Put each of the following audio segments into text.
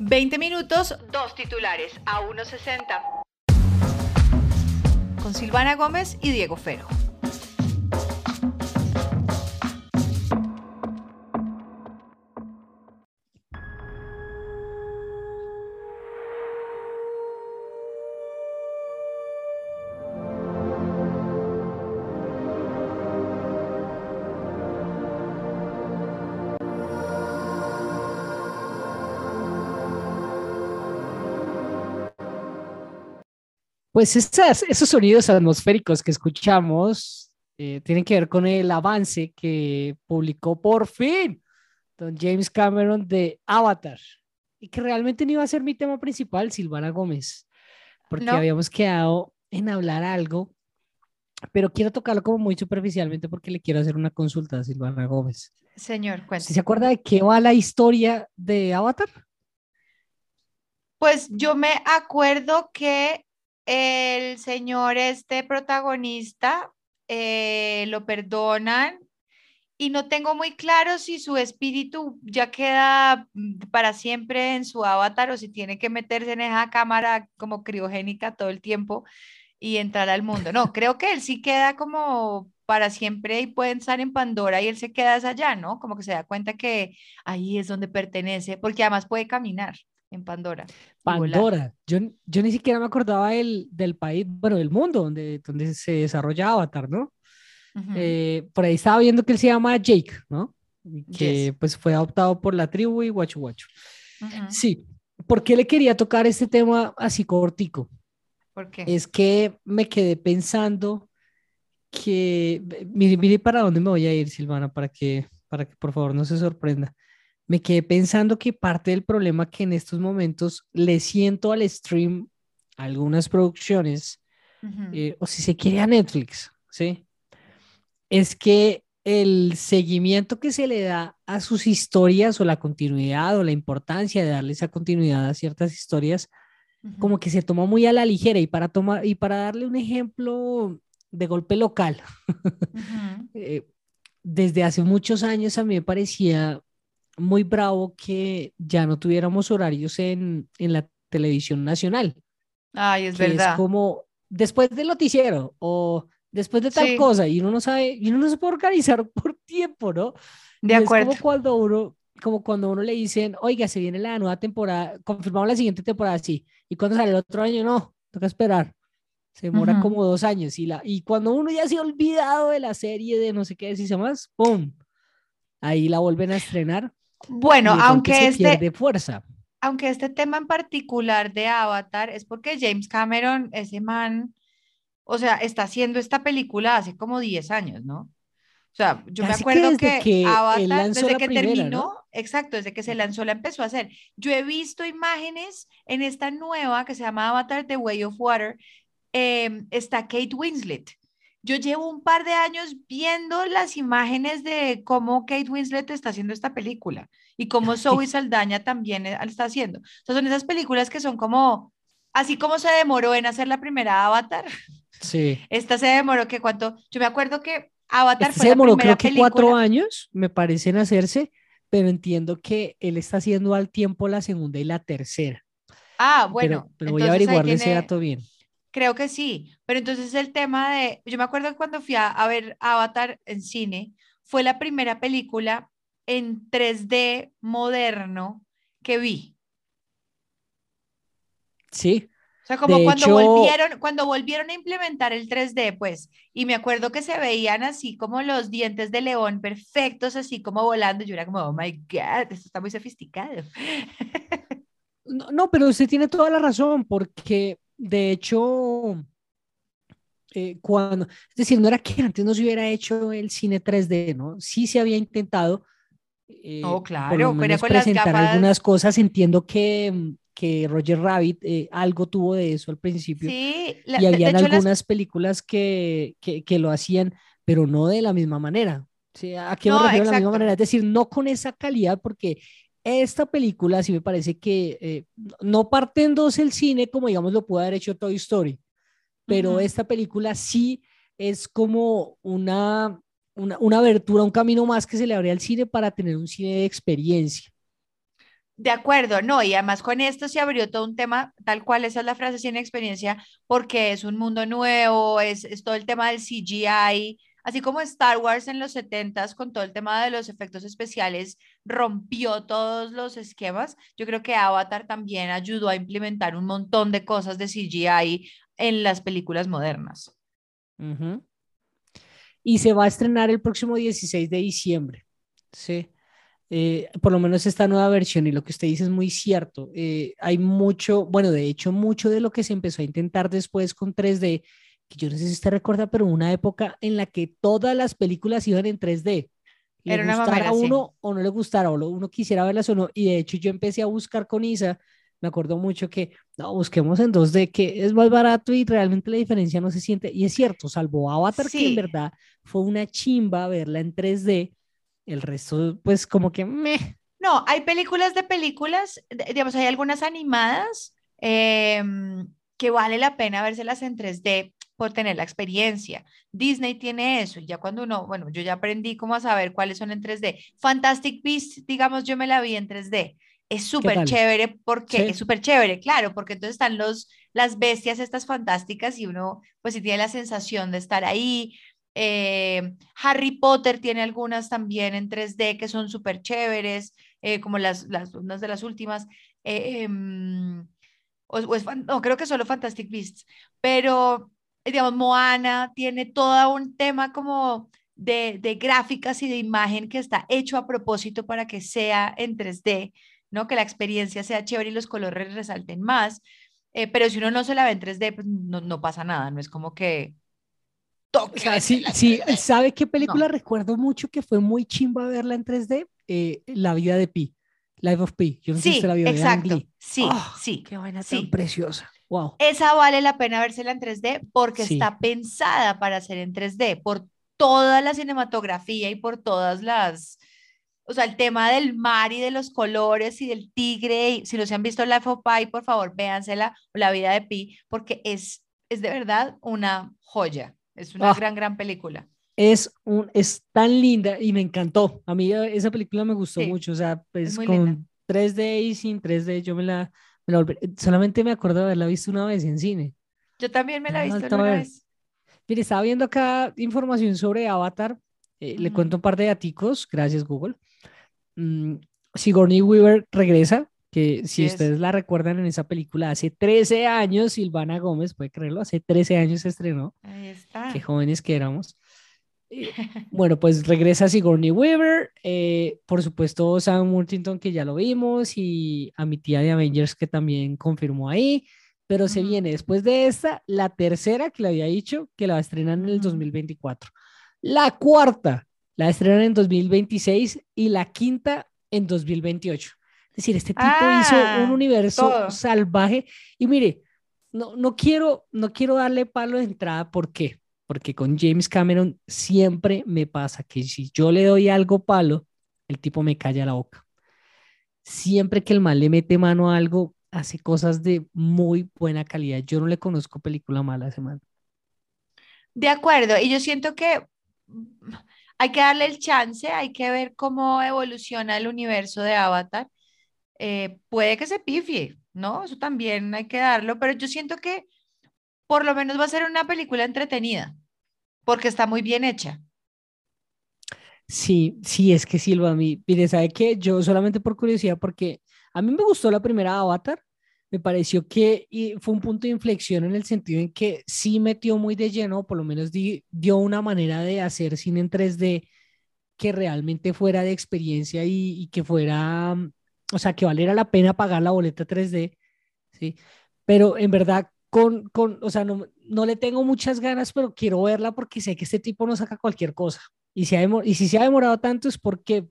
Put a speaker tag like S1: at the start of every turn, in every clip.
S1: 20 minutos, dos titulares a 1.60. Con Silvana Gómez y Diego Fero.
S2: Pues esos sonidos atmosféricos que escuchamos eh, tienen que ver con el avance que publicó por fin don James Cameron de Avatar y que realmente no iba a ser mi tema principal, Silvana Gómez, porque habíamos quedado en hablar algo, pero quiero tocarlo como muy superficialmente porque le quiero hacer una consulta a Silvana Gómez.
S1: Señor, cuéntame.
S2: ¿Se acuerda de qué va la historia de Avatar?
S1: Pues yo me acuerdo que el señor, este protagonista, eh, lo perdonan y no tengo muy claro si su espíritu ya queda mm, para siempre en su avatar o si tiene que meterse en esa cámara como criogénica todo el tiempo y entrar al mundo. No, creo que él sí queda como para siempre y puede estar en Pandora y él se queda allá, ¿no? Como que se da cuenta que ahí es donde pertenece, porque además puede caminar en Pandora.
S2: Pandora. Yo, yo ni siquiera me acordaba del, del país, bueno, del mundo donde, donde se desarrolla Avatar, ¿no? Eh, por ahí estaba viendo que él se llama Jake, ¿no? Que pues fue adoptado por la tribu y Guachu Guachu. Sí. ¿Por qué le quería tocar este tema así cortico?
S1: ¿Por qué?
S2: Es que me quedé pensando que, mire, mire para dónde me voy a ir, Silvana, para que, para que por favor no se sorprenda me quedé pensando que parte del problema que en estos momentos le siento al stream algunas producciones, eh, o si se quiere a Netflix, ¿sí? Es que el seguimiento que se le da a sus historias o la continuidad o la importancia de darle esa continuidad a ciertas historias, como que se toma muy a la ligera y para, tomar, y para darle un ejemplo de golpe local. Eh, desde hace muchos años a mí me parecía muy bravo que ya no tuviéramos horarios en, en la televisión nacional.
S1: Ay, es verdad.
S2: Es como después del noticiero o después de tal cosa y uno no sabe, y uno no se puede organizar por tiempo, ¿no?
S1: De acuerdo.
S2: Es como cuando uno, como cuando uno le dicen, oiga, se viene la nueva temporada, confirmamos la siguiente temporada, sí, y cuando sale el otro año, no, toca esperar. Se demora como dos años y, la, y cuando uno ya se ha olvidado de la serie de no sé qué decirse más, ¡pum! Ahí la vuelven a estrenar
S1: bueno, aunque este,
S2: fuerza.
S1: aunque este tema en particular de Avatar es porque James Cameron, ese man, o sea, está haciendo esta película hace como 10 años, ¿no? O sea, yo me acuerdo que, Avatar, desde que terminó, exacto, desde que se lanzó, la empezó a hacer. Yo he visto imágenes en esta nueva que se llama Avatar The Way of Water, em, está Kate Winslet. Yo llevo un par de años viendo las imágenes de cómo Kate Winslet está haciendo esta película y cómo Zoe Saldaña también eh, está haciendo. Entonces son esas películas que son como, así como se demoró en hacer la primera Avatar.
S2: Sí.
S1: Esta se demoró que cuánto, yo me acuerdo que Avatar
S2: fue se demoró creo que cuatro años, me parecen hacerse, pero entiendo que él está haciendo al tiempo la segunda y la tercera.
S1: Ah, bueno.
S2: Pero, voy a averiguarle ese dato bien.
S1: Creo que sí, pero entonces el tema de, yo me acuerdo cuando fui a, ver Avatar en cine, fue la primera película en 3D moderno que vi.
S2: Sí.
S1: O sea, como cuando volvieron, cuando volvieron a implementar el 3D, pues, y me acuerdo que se veían así como los dientes de león perfectos, así como volando. Yo era como, oh my God, esto está muy sofisticado.
S2: no pero usted tiene toda la razón, porque de hecho, eh, cuando, es decir, no era que antes no se hubiera hecho el cine 3D, ¿no? Sí se había intentado.
S1: Eh, oh, claro,
S2: pero con presentar algunas cosas. Entiendo que, que Roger Rabbit eh, algo tuvo de eso al principio.
S1: Sí,
S2: y había algunas películas que, que, que, lo hacían, pero no de la misma manera. Sí, ¿A qué me refiero de la misma manera? Es decir, no con esa calidad, porque esta película sí me parece que eh, no parte en dos el cine como digamos lo puede haber hecho Toy Story, pero esta película sí es como una, una, una, abertura, un camino más que se le abre al cine para tener un cine de experiencia.
S1: De acuerdo, no, y además con esto se abrió todo un tema, tal cual esa es la frase sin experiencia, porque es un mundo nuevo, es, es todo el tema del CGI, así como Star Wars en los 70 con todo el tema de los efectos especiales rompió todos los esquemas, yo creo que Avatar también ayudó a implementar un montón de cosas de CGI en las películas modernas.
S2: Y se va a estrenar el próximo 16 de diciembre. Sí. Eh, por lo menos esta nueva versión y lo que usted dice es muy cierto. Eh, hay mucho, bueno, de hecho, mucho de lo que se empezó a intentar después con 3D, que yo no sé si usted recuerda, pero una época en la que todas las películas iban en 3D. Le Era gustara a uno o no le gustara, o uno quisiera verlas o no. Y de hecho, yo empecé a buscar con Isa, me acuerdo mucho que, no, busquemos en 2D, que es más barato y realmente la diferencia no se siente. Y es cierto, salvo Avatar, que en verdad fue una chimba verla en 3D el resto, pues como que me.
S1: No, hay películas de películas, digamos, hay algunas animadas em, que vale la pena vérselas en 3D por tener la experiencia. Disney tiene eso, y ya cuando uno, bueno, yo ya aprendí cómo a saber cuáles son en 3D. Fantastic Beasts, digamos, yo me la vi en 3D. Es súper chévere porque es súper chévere, claro, porque entonces están los, las bestias estas fantásticas y uno pues sí tiene la sensación de estar ahí. Eh, Harry Potter tiene algunas también en 3D que son súper chéveres, eh, como las, las, unas de las últimas. Eh, em, o, no, creo que solo Fantastic Beasts, pero digamos, Moana tiene todo un tema como de, de, gráficas y de imagen que está hecho a propósito para que sea en 3D, ¿no? Que la experiencia sea chévere y los colores resalten más. pero si uno no se la ve en 3D, pues no, no pasa nada, no es como que
S2: sí, sí, ¿sabe qué película recuerdo mucho que fue muy chimba verla en 3D? Eh, la vida de Pi, Life of Pi.
S1: Yo no sí, sé si la vio exacto. Sí,
S2: ah,
S1: sí.
S2: Qué buena, tan preciosa. Wow.
S1: Esa vale la pena vérsela en 3D porque está pensada para ser en 3D, por toda la cinematografía y por todas las, o sea, el tema del mar y de los colores y del tigre, y, si no se han visto Life of Pi, por favor, véansela, o La vida de Pi, porque es, es de verdad una joya. Es una ah. gran, gran película.
S2: Es, un, es tan linda y me encantó. A mí eh, esa película me gustó mucho. O sea, pues con 3D y sin 3D yo me la, me la volví. Solamente me acuerdo de haberla visto una vez en cine.
S1: Yo también me la he visto una vez.
S2: Mire, estaba viendo acá información sobre Avatar. Eh, le cuento un par de daticos. Gracias, Google. Mm, Sigourney Weaver regresa que si ustedes la recuerdan en esa película, hace 13 años, Silvana Gómez, puede creerlo, hace 13 años se estrenó.
S1: Ahí está.
S2: Qué jóvenes que éramos. bueno, pues regresa Sigourney Weaver, eh, por supuesto Sam Worthington que ya lo vimos y a mi tía de Avengers que también confirmó ahí, pero se viene después de esta la tercera que le había dicho que la va a estrenar en el 2024. La cuarta la estrenan en 2026 y la quinta en 2028 decir, este tipo hizo un ah, universo salvaje. Y mire, no, no, quiero, no quiero darle palo de entrada, ¿por qué? Porque con James Cameron siempre me pasa que si yo le doy algo palo, el tipo me calla la boca. Siempre que el mal le mete mano a algo, hace cosas de muy buena calidad. Yo no le conozco película mala a ese.
S1: De acuerdo, y yo siento que hay que darle el chance, hay que ver cómo evoluciona el universo de Avatar eh, puede que se pifie, ¿no? Eso también hay que darlo, pero yo siento que por lo menos va a ser una película entretenida, porque está muy bien hecha.
S2: Sí, sí, es que Silva, mí, mire, ¿sabe qué? Yo solamente por curiosidad, porque a mí me gustó la primera Avatar, me pareció que fue un punto de inflexión en el sentido en que sí metió muy de lleno, por lo menos dio una manera de hacer cine en 3D que realmente fuera de experiencia y, y que fuera o sea, que valiera la pena pagar la boleta 3D, ¿sí? Pero en verdad, con, con o sea, no, no le tengo muchas ganas, pero quiero verla porque sé que este tipo no saca cualquier cosa. Y, si, y si se ha demorado tanto es porque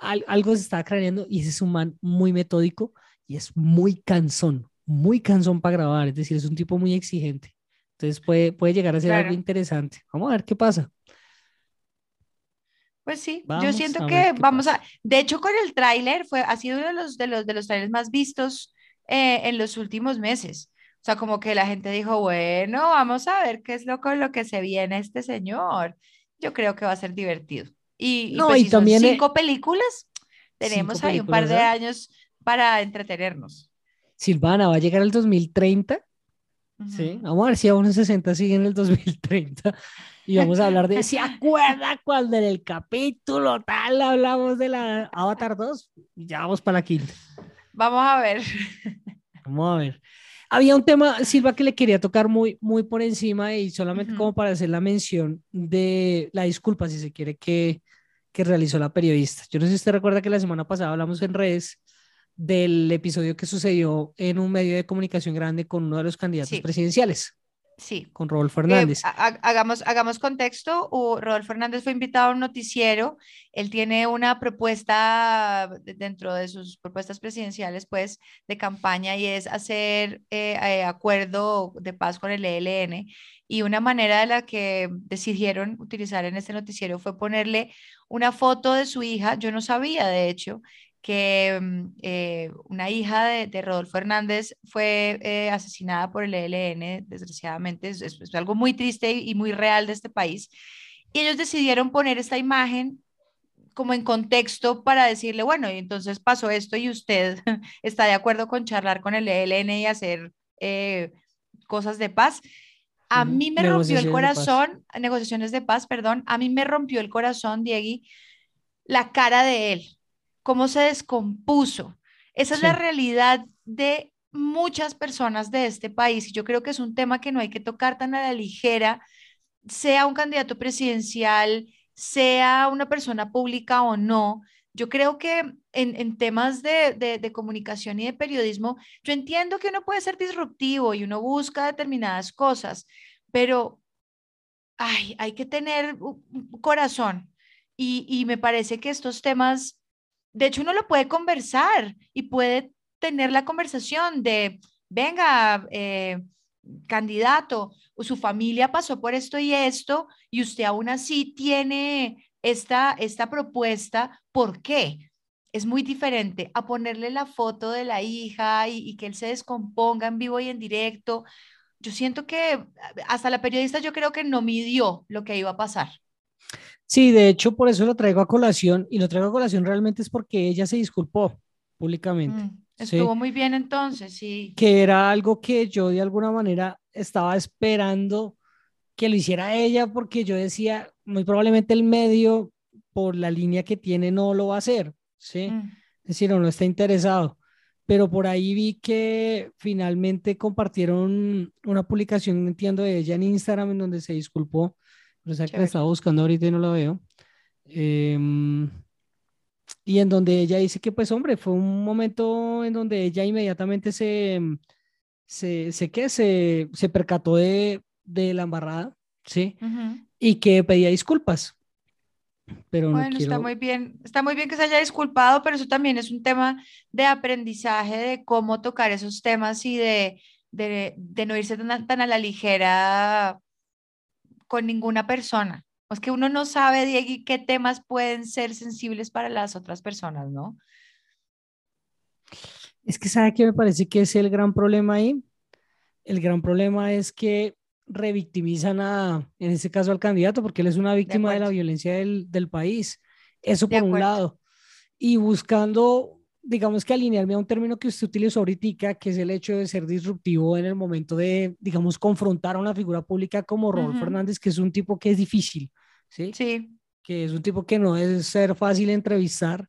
S2: algo se está craneando y ese es un man muy metódico y es muy cansón, muy cansón para grabar, es decir, es un tipo muy exigente. Entonces puede, puede llegar a ser algo interesante. Vamos a ver qué pasa.
S1: Pues sí, yo siento que vamos a, de hecho con el tráiler fue, ha sido uno de los, de los, de los trailers más vistos eh, en los últimos meses. O sea, como que la gente dijo, bueno, vamos a ver qué es lo con lo que se viene este señor. Yo creo que va a ser divertido. Y, no, pues, y, también cinco películas, tenemos ahí un par de ¿eh? años para entretenernos.
S2: Silvana, ¿va a llegar el 2030? Sí, vamos a ver si a unos 60 sigue en el 2030 y vamos a hablar de, ¿se acuerda cuando en el capítulo tal hablamos de la Avatar 2? Ya vamos para la quinta.
S1: Vamos a ver.
S2: Vamos a ver. Había un tema, Silva, que le quería tocar muy, muy por encima y solamente como para hacer la mención de la disculpa, si se quiere, que, que realizó la periodista. Yo no sé si usted recuerda que la semana pasada hablamos en redes del episodio que sucedió en un medio de comunicación grande con uno de los candidatos presidenciales.
S1: Sí.
S2: Con Rodolfo Hernández.
S1: Eh, hagamos, hagamos contexto. Rodolfo Hernández fue invitado a un noticiero. Él tiene una propuesta dentro de sus propuestas presidenciales, pues, de campaña y es hacer eh, eh, acuerdo de paz con el ELN. Y una manera de la que decidieron utilizar en este noticiero fue ponerle una foto de su hija. Yo no sabía, de hecho, que mm, eh, una hija de, Rodolfo Hernández fue eh, asesinada por el ELN, desgraciadamente, es, algo muy triste y, muy real de este país. Y ellos decidieron poner esta imagen como en contexto para decirle, bueno, y entonces pasó esto y usted está de acuerdo con charlar con el ELN y hacer eh, cosas de paz. A mí me rompió el corazón, negociaciones de paz, perdón, a mí me rompió el corazón, Diegui, la cara de él cómo se descompuso. Esa es la realidad de muchas personas de este país y yo creo que es un tema que no hay que tocar tan a la ligera, sea un candidato presidencial, sea una persona pública o no. Yo creo que en, temas de, de, comunicación y de periodismo, yo entiendo que uno puede ser disruptivo y uno busca determinadas cosas, pero ay, hay que tener un corazón. Y, y me parece que estos temas de hecho, uno lo puede conversar y puede tener la conversación de, venga, eh, candidato, su familia pasó por esto y esto, y usted aún así tiene esta, esta propuesta, ¿por qué? Es muy diferente a ponerle la foto de la hija y, y que él se descomponga en vivo y en directo. Yo siento que hasta la periodista yo creo que no midió lo que iba a pasar.
S2: Sí, de hecho, por eso lo traigo a colación y lo traigo a colación realmente es porque ella se disculpó públicamente. Mm,
S1: estuvo muy bien entonces, sí.
S2: Que era algo que yo de alguna manera estaba esperando que lo hiciera ella porque yo decía, muy probablemente el medio, por la línea que tiene, no lo va a hacer, ¿sí? Mm. Es decir, no está interesado. Pero por ahí vi que finalmente compartieron una publicación, entiendo, de ella en Instagram en donde se disculpó o sea que la estaba buscando ahorita y no la veo. Em, y en donde ella dice que, pues, hombre, fue un momento en donde ella inmediatamente se, se, se, ¿qué? se, se percató de, de la embarrada, ¿sí? Y que pedía disculpas. Pero bueno, no
S1: está muy bien, está muy bien que se haya disculpado, pero eso también es un tema de aprendizaje de cómo tocar esos temas y de, de, de no irse tan, tan, a la ligera con ninguna persona. Es que uno no sabe, Diego, qué temas pueden ser sensibles para las otras personas, ¿no?
S2: Es que sabe que me parece que es el gran problema ahí. El gran problema es que revictimizan a, en este caso al candidato, porque él es una víctima de, la violencia del, del, país. Eso por un lado. Y buscando digamos que alinearme a un término que usted utilizó ahorita, que es el hecho de ser disruptivo en el momento de, digamos, confrontar a una figura pública como Rodolfo Fernández, que es un tipo que es difícil, ¿sí?
S1: Sí.
S2: Que es un tipo que no es ser fácil entrevistar.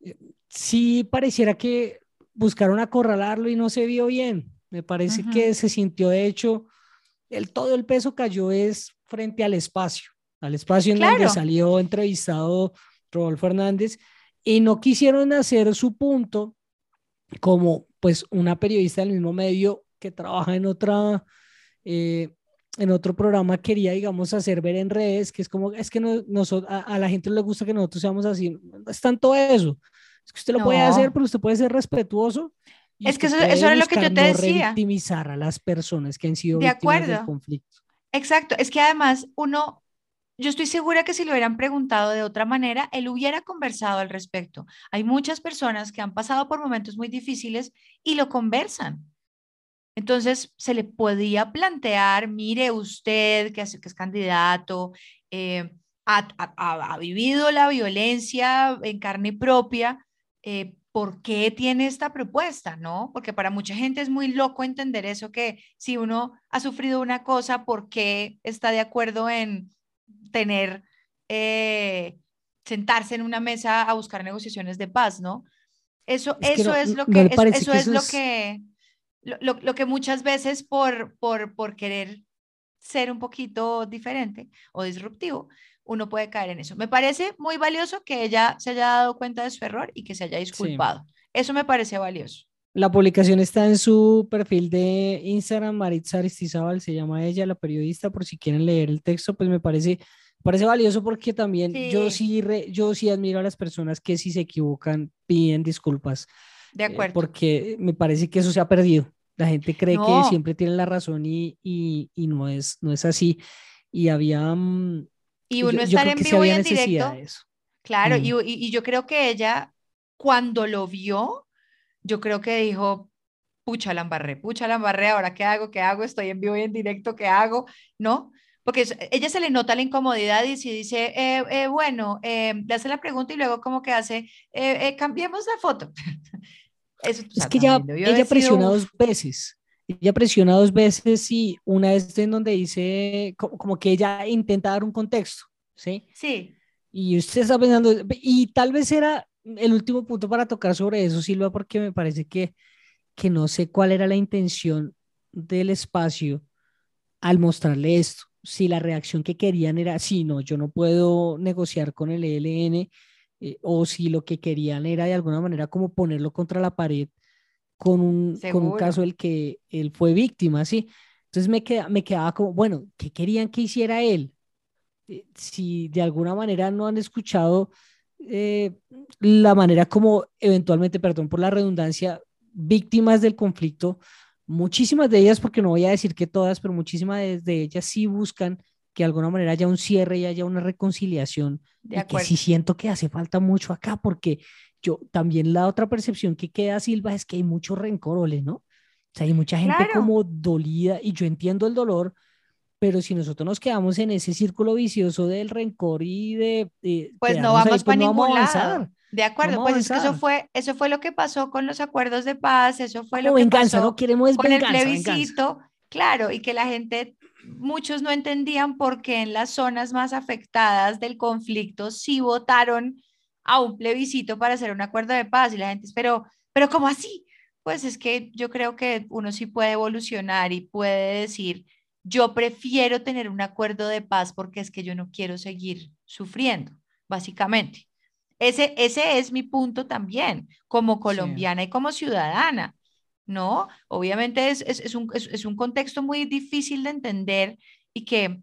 S2: Eh, sí pareciera que buscaron acorralarlo y no se vio bien. Me parece que se sintió, de hecho, el, todo el peso cayó es frente al espacio, al espacio en donde salió entrevistado Rodolfo Fernández y no quisieron hacer su punto como pues una periodista del mismo medio que trabaja en otra eh, en otro programa quería digamos hacer ver en redes que es como es que no, a, la gente le gusta que nosotros seamos así no es tanto eso. Es que usted lo puede hacer pero usted puede ser respetuoso
S1: es que eso, eso es lo que yo te no decía.
S2: victimizar a las personas que han sido
S1: de
S2: víctimas
S1: acuerdo.
S2: del conflicto.
S1: Exacto. Es que además uno yo estoy segura que si lo hubieran preguntado de otra manera, él hubiera conversado al respecto. Hay muchas personas que han pasado por momentos muy difíciles y lo conversan. Entonces, se le podía plantear, mire usted que es, que es candidato, eh, ha, vivido la violencia en carne propia, eh, por qué tiene esta propuesta, ¿no? Porque para mucha gente es muy loco entender eso, que si uno ha sufrido una cosa, ¿por qué está de acuerdo en tener, eh, sentarse en una mesa a buscar negociaciones de paz, ¿no? Eso, eso es lo que, eso, es lo que, lo, que muchas veces por, por, por querer ser un poquito diferente o disruptivo, uno puede caer en eso. Me parece muy valioso que ella se haya dado cuenta de su error y que se haya disculpado. Eso me parece valioso.
S2: La publicación está en su perfil de Instagram, Maritza Aristizábal, se llama ella, la periodista, por si quieren leer el texto, pues me parece, parece valioso porque también yo, sí yo sí admiro a las personas que si se equivocan piden disculpas.
S1: De eh, acuerdo.
S2: porque me parece que eso se ha perdido. La gente cree que siempre tiene la razón y, y, y, no, es, no es así. Y había, mm,
S1: y uno estar en vivo y en directo. Claro, y, y, yo creo que ella, cuando lo vio, yo creo que dijo, pucha la embarré, pucha la embarré, ahora qué hago, qué hago, estoy en vivo y en directo, qué hago, ¿no? Porque ella se le nota la incomodidad y si dice, eh, eh, bueno, eh, le hace la pregunta y luego como que hace, cambiemos la foto.
S2: Eso, es que ya, ella presiona dos veces. Ella presiona dos veces y una vez en donde dice como, que ella intenta dar un contexto, ¿sí?
S1: Sí.
S2: Y usted está pensando, y tal vez era el último punto para tocar sobre eso, Silva, porque me parece que, que no sé cuál era la intención del espacio al mostrarle esto. Si la reacción que querían era, sí, no, yo no puedo negociar con el ELN, eh, o si lo que querían era de alguna manera como ponerlo contra la pared con un, con un caso del que él fue víctima, ¿sí? Entonces me, queda, me quedaba como, bueno, ¿qué querían que hiciera él? Eh, si de alguna manera no han escuchado eh, la manera como eventualmente, perdón por la redundancia, víctimas del conflicto, muchísimas de ellas, porque no voy a decir que todas, pero muchísimas de, ellas sí buscan que de alguna manera haya un cierre y haya una reconciliación. De que sí siento que hace falta mucho acá, porque yo también la otra percepción que queda, Silva, es que hay mucho rencor, ¿no? O sea, hay mucha gente como dolida y yo entiendo el dolor, pero si nosotros nos quedamos en ese círculo vicioso del rencor y de...
S1: pues no vamos para pues ningún lado. De acuerdo, pues es que eso fue, eso fue lo que pasó con los acuerdos de paz, eso fue lo que pasó
S2: no queremos
S1: con el plebiscito, claro, y que la gente, muchos no entendían por qué en las zonas más afectadas del conflicto sí votaron a un plebiscito para hacer un acuerdo de paz y la gente, pero, pero ¿cómo así? Pues es que yo creo que uno sí puede evolucionar y puede decir, yo prefiero tener un acuerdo de paz porque es que yo no quiero seguir sufriendo, básicamente. Ese, ese es mi punto también, como colombiana y como ciudadana, ¿no? Obviamente es, es, es, un, es, un, contexto muy difícil de entender y que,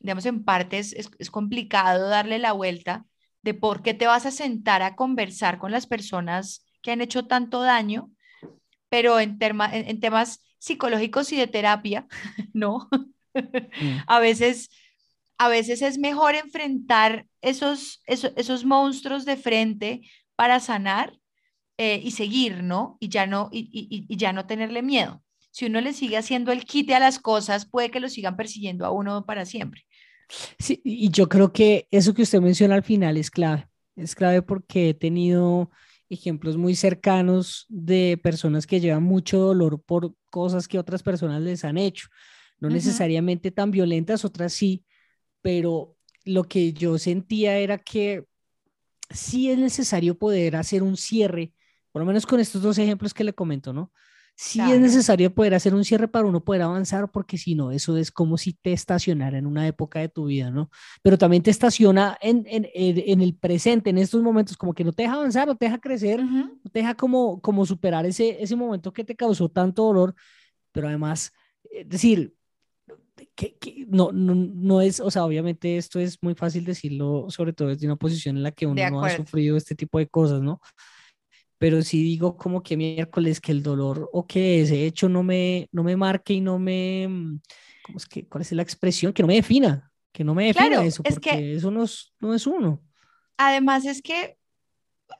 S1: digamos, en parte es, complicado darle la vuelta, de por qué te vas a sentar a conversar con las personas que han hecho tanto daño, pero en, en, temas psicológicos y de terapia, ¿no? Mm. a, veces, a veces es mejor enfrentar esos, esos, monstruos de frente para sanar eh, y seguir, ¿no? Y ya no, y, y, ya no tenerle miedo. Si uno le sigue haciendo el quite a las cosas, puede que lo sigan persiguiendo a uno para siempre.
S2: Sí, y yo creo que eso que usted menciona al final es clave. Es clave porque he tenido ejemplos muy cercanos de personas que llevan mucho dolor por cosas que otras personas les han hecho. No necesariamente tan violentas, otras sí, pero lo que yo sentía era que sí es necesario poder hacer un cierre, por lo menos con estos dos ejemplos que le comento, ¿no? Sí es necesario poder hacer un cierre para uno poder avanzar, porque si no, eso es como si te estacionara en una época de tu vida, ¿no? Pero también te estaciona en, en, en el presente, en estos momentos, como que no te deja avanzar, no te deja crecer, no te deja como, como superar ese, ese momento que te causó tanto dolor, pero además, es decir, que, que no, no, no, es, o sea, obviamente esto es muy fácil decirlo, sobre todo desde una posición en la que uno no ha sufrido este tipo de cosas, ¿no? Pero si digo como que miércoles que el dolor o que ese hecho no me, no me marque y no me, mm, ¿cómo es que, ¿cuál es la expresión? Que no me defina, que no me defina eso, porque eso no es, no es uno.
S1: Además es que,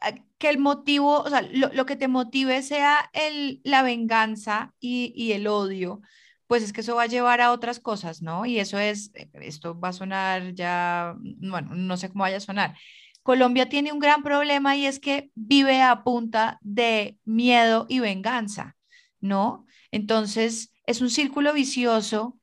S1: ah, que el motivo, o sea, lo, lo que te motive sea el, la venganza y, y el odio, pues es que eso va a llevar a otras cosas, ¿no? Y eso es, esto va a sonar ya, bueno, no sé cómo vaya a sonar, Colombia tiene un gran problema y es que vive a punta de miedo y venganza, ¿no? Entonces, es un círculo vicioso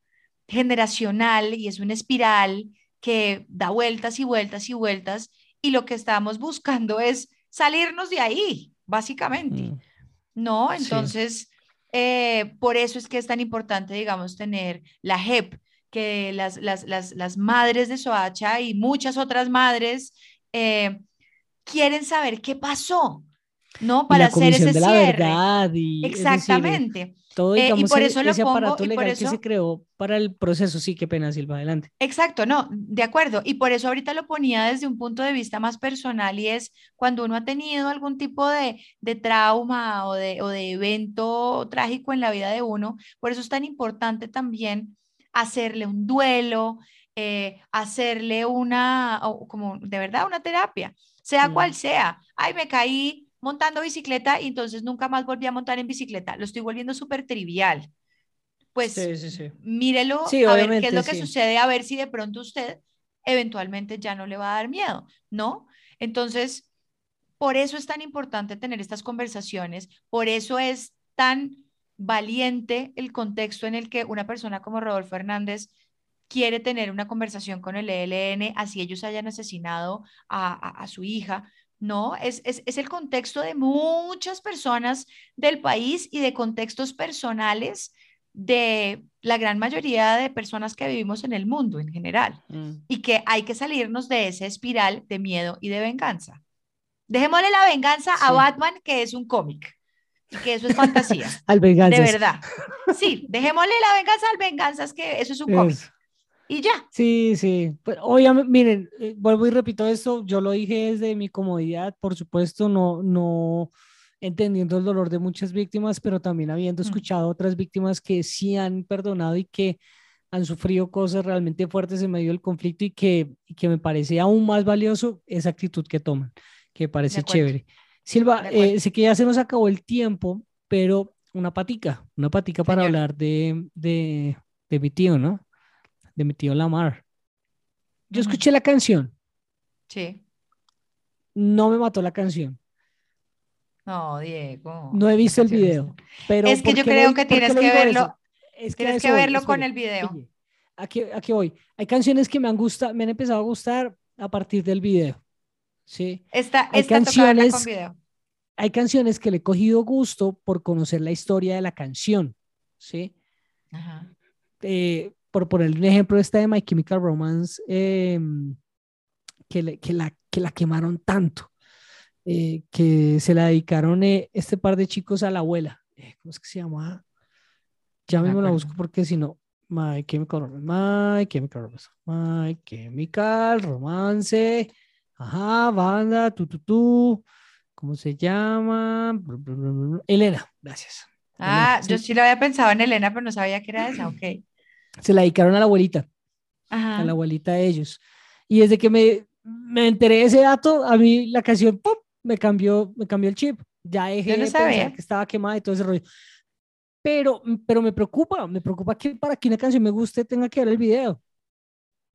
S1: generacional y es una espiral que da vueltas y vueltas y vueltas y lo que estamos buscando es salirnos de ahí, básicamente, mm. ¿no? Entonces, eh, por eso es que es tan importante, digamos, tener la JEP, que las, las, las, las madres de Soacha y muchas otras madres eh, quieren saber qué pasó, ¿no? Para hacer ese cierre.
S2: y,
S1: Exactamente.
S2: todo, eh, y por eso lo pongo, aparato legal eso... que se creó para el proceso, sí, qué pena, Silva, adelante.
S1: Exacto, no, de acuerdo. Y por eso ahorita lo ponía desde un punto de vista más personal y es cuando uno ha tenido algún tipo de, de trauma o de, o de evento trágico en la vida de uno, por eso es tan importante también hacerle un duelo, eh, hacerle una, como de verdad, una terapia, sea cual sea. Ay, me caí montando bicicleta y entonces nunca más volví a montar en bicicleta. Lo estoy volviendo súper trivial. Pues mírelo a ver qué es lo que sucede, a ver si de pronto usted eventualmente ya no le va a dar miedo, ¿no? Entonces, por eso es tan importante tener estas conversaciones, por eso es tan valiente el contexto en el que una persona como Rodolfo Hernández quiere tener una conversación con el ELN, así ellos hayan asesinado a, su hija. No, es, es, el contexto de muchas personas del país y de contextos personales de la gran mayoría de personas que vivimos en el mundo en general mm. y que hay que salirnos de esa espiral de miedo y de venganza. Dejémosle la venganza a Batman, que es un cómic y que eso es fantasía.
S2: al venganza.
S1: De verdad. Sí, dejémosle la venganza al venganza, es que eso es un cómic y ya.
S2: Sí, sí. Pues, obviamente, miren, eh, vuelvo y repito esto, yo lo dije desde mi comodidad, por supuesto, no, no entendiendo el dolor de muchas víctimas, pero también habiendo mm. escuchado otras víctimas que sí han perdonado y que han sufrido cosas realmente fuertes en medio del conflicto y que, que me parece aún más valioso esa actitud que toman, que parece chévere. Silva, eh, sé que ya se nos acabó el tiempo, pero una patica, una patica para hablar de, de, de mi tío, ¿no? De mi tío Lamar. Yo escuché la canción.
S1: Sí.
S2: No me mató la canción.
S1: No, Diego.
S2: No he visto el video. Pero
S1: es que yo creo que tienes que verlo. Es que tienes que verlo con el video.
S2: Aquí, aquí voy. Hay canciones que me han gustado, me han empezado a gustar a partir del video. Sí.
S1: Esta, hay canciones, con video.
S2: Hay canciones que le he cogido gusto por conocer la historia de la canción. Sí. Ajá. Eh, por poner un ejemplo, esta de My Chemical Romance, em, que, que, la, que la quemaron tanto, eh, que se la dedicaron eh, este par de chicos a la abuela. Eh, ¿Cómo es que se llama? Ya mismo la busco porque si no, My Chemical Romance, My Chemical Romance, My Chemical Romance, ajá, banda, tu, tu, tu, ¿cómo se llama? Elena, gracias.
S1: Ah, yo sí lo había pensado en Elena, pero no sabía que era esa, ok
S2: se la dedicaron a la abuelita, a la abuelita de ellos. Y desde que me, me enteré de ese dato, a mí la canción ¡pum! me cambió, me cambió el chip. Ya dejé de pensar que estaba quemada y todo ese rollo. Pero, pero me preocupa, me preocupa que para que una canción me guste tenga que ver el video.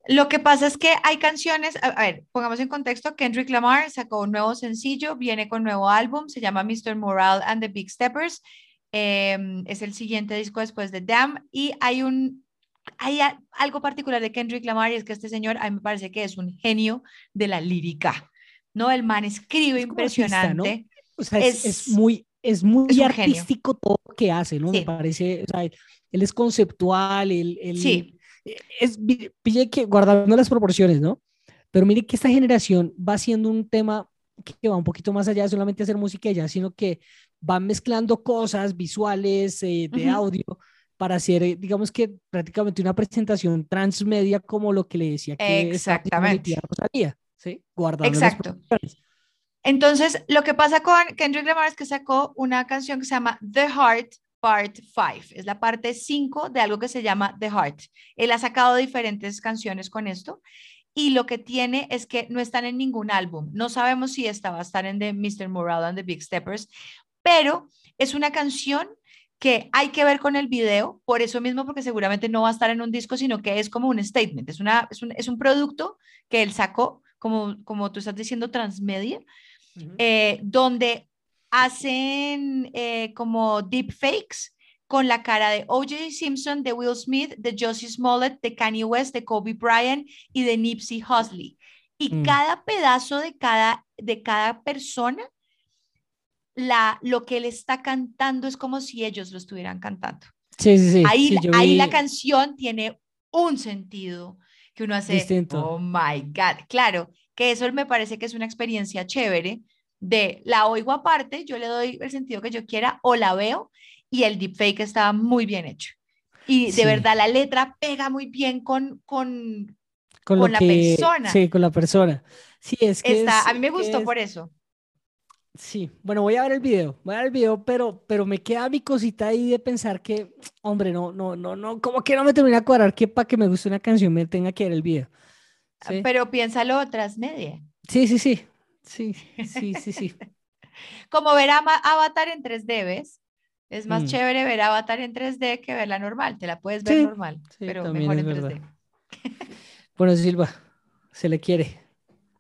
S1: Lo que pasa es que hay canciones, a, ver, pongamos en contexto, Kendrick Lamar sacó un nuevo sencillo, viene con nuevo álbum, se llama Mr. Moral and the Big Steppers, em, es el siguiente disco después de Damn, y hay un hay algo particular de Kendrick Lamar y es que este señor a mí me parece que es un genio de la lírica, ¿no? El man escribe impresionante.
S2: O sea, es, muy, es muy artístico todo lo que hace, ¿no? Me parece, o sea, él es conceptual, él,
S1: sí.
S2: es, pille que guardando las proporciones, ¿no? Pero mire que esta generación va siendo un tema que va un poquito más allá de solamente hacer música ya, sino que va mezclando cosas visuales, eh, de audio, para hacer, eh, digamos que prácticamente una presentación transmedia como lo que le decía que
S1: exactamente
S2: salía, ¿sí? Guardando
S1: Exacto. Entonces, lo que pasa con Kendrick Lamar es que sacó una canción que se llama The Heart Part 5, es la parte 5 de algo que se llama The Heart. Él ha sacado diferentes canciones con esto y lo que tiene es que no están en ningún álbum. No sabemos si esta va a estar en The Mr. Moral and the Big Steppers, pero es una canción que hay que ver con el video, por eso mismo, porque seguramente no va a estar en un disco, sino que es como un statement, es, una, es, un, es un producto que él sacó como, como tú estás diciendo, transmedia, eh, donde hacen eh, como deepfakes con la cara de O.J. Simpson, de Will Smith, de Josie Smollett, de Kanye West, de Kobe Bryant y de Nipsey Hussle. Y mm. cada pedazo de cada, de cada persona, la, lo que él está cantando es como si ellos lo estuvieran cantando.
S2: Sí, sí, sí.
S1: Ahí, ahí la canción tiene un sentido que uno hace, Distinto. oh my God, claro, que eso me parece que es una experiencia chévere de la oigo aparte, yo le doy el sentido que yo quiera o la veo y el deepfake está muy bien hecho. Y de verdad la letra pega muy bien con, con, con, la persona.
S2: Sí, con la persona. Sí, es que
S1: a mí me gustó por eso.
S2: Sí, bueno, voy a ver el video, voy a ver el video, pero, pero me queda mi cosita ahí de pensar que, hombre, no, no, no, no, como que no me termina de cuadrar que para que me guste una canción me tenga que ver el video.
S1: Pero piénsalo media.
S2: Sí, sí, sí, sí, sí, sí, sí.
S1: como ver a Avatar en 3D, ¿ves? Es más mm. chévere ver Avatar en 3D que verla normal, te la puedes ver normal, pero mejor en 3D.
S2: bueno, Silva, se le quiere.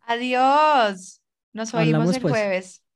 S1: Adiós. Nos oímos el pues. jueves.